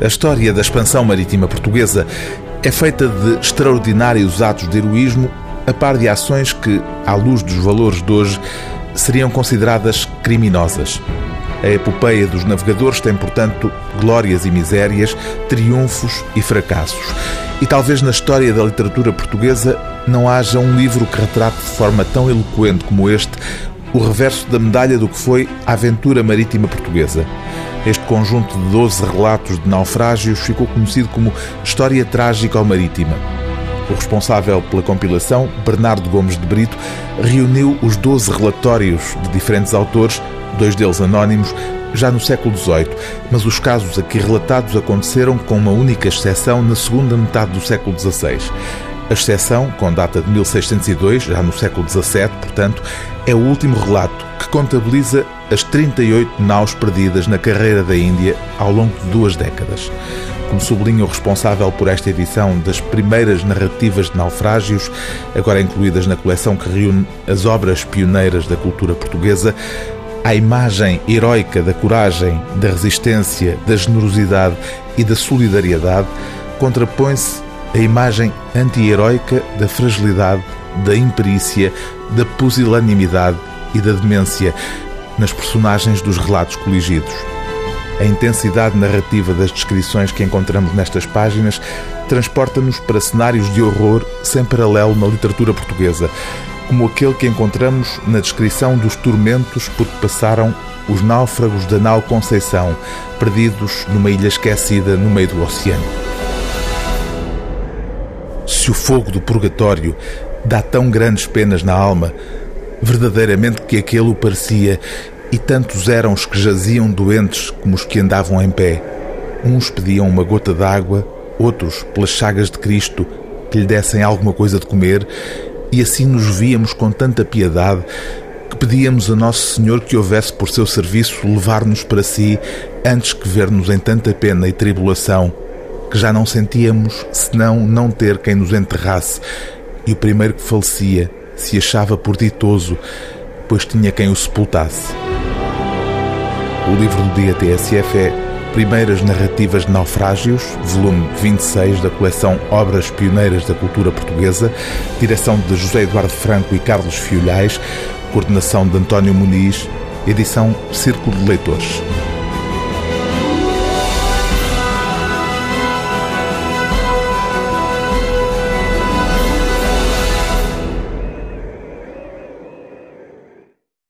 A história da expansão marítima portuguesa é feita de extraordinários atos de heroísmo, a par de ações que, à luz dos valores de hoje, seriam consideradas criminosas. A epopeia dos navegadores tem, portanto, glórias e misérias, triunfos e fracassos. E talvez na história da literatura portuguesa não haja um livro que retrate de forma tão eloquente como este o reverso da medalha do que foi a aventura marítima portuguesa. Este conjunto de 12 relatos de naufrágios ficou conhecido como História Trágica ao Marítima. O responsável pela compilação, Bernardo Gomes de Brito, reuniu os 12 relatórios de diferentes autores, dois deles anónimos, já no século XVIII, mas os casos aqui relatados aconteceram com uma única exceção na segunda metade do século XVI. A exceção, com data de 1602, já no século XVII, portanto, é o último relato que contabiliza as 38 naus perdidas na carreira da Índia ao longo de duas décadas. Como sublinha o responsável por esta edição das primeiras narrativas de naufrágios, agora incluídas na coleção que reúne as obras pioneiras da cultura portuguesa, a imagem heroica da coragem, da resistência, da generosidade e da solidariedade contrapõe-se a imagem anti-heroica da fragilidade, da imperícia, da pusilanimidade e da demência nas personagens dos relatos coligidos. A intensidade narrativa das descrições que encontramos nestas páginas transporta-nos para cenários de horror sem paralelo na literatura portuguesa, como aquele que encontramos na descrição dos tormentos por que passaram os náufragos da nau Conceição, perdidos numa ilha esquecida no meio do oceano. Se o fogo do purgatório dá tão grandes penas na alma, verdadeiramente que aquele o parecia, e tantos eram os que jaziam doentes como os que andavam em pé. Uns pediam uma gota d'água, outros, pelas chagas de Cristo, que lhe dessem alguma coisa de comer, e assim nos víamos com tanta piedade que pedíamos a Nosso Senhor que houvesse por seu serviço levar-nos para si antes que ver-nos em tanta pena e tribulação, que já não sentíamos senão não ter quem nos enterrasse, e o primeiro que falecia se achava por ditoso, pois tinha quem o sepultasse. O livro do dia TSF é Primeiras Narrativas de Naufrágios, volume 26 da coleção Obras Pioneiras da Cultura Portuguesa, direção de José Eduardo Franco e Carlos Fiolhais, coordenação de António Muniz, edição Círculo de Leitores.